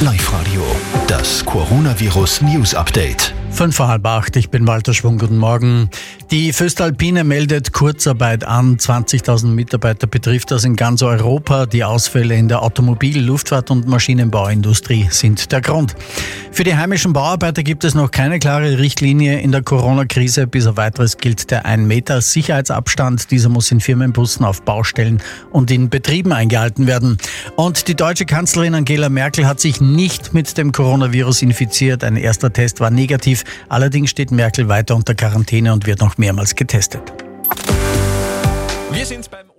Live Radio, das Coronavirus News Update. Fünf vor halb acht, ich bin Walter Schwung, guten Morgen. Die Föstalpine meldet Kurzarbeit an. 20.000 Mitarbeiter betrifft das in ganz Europa. Die Ausfälle in der Automobil-, Luftfahrt- und Maschinenbauindustrie sind der Grund. Für die heimischen Bauarbeiter gibt es noch keine klare Richtlinie in der Corona-Krise. Bis auf weiteres gilt der 1 Meter Sicherheitsabstand. Dieser muss in Firmenbussen auf Baustellen und in Betrieben eingehalten werden. Und die deutsche Kanzlerin Angela Merkel hat sich nicht mit dem Coronavirus infiziert. Ein erster Test war negativ. Allerdings steht Merkel weiter unter Quarantäne und wird noch mehrmals getestet. Wir sind beim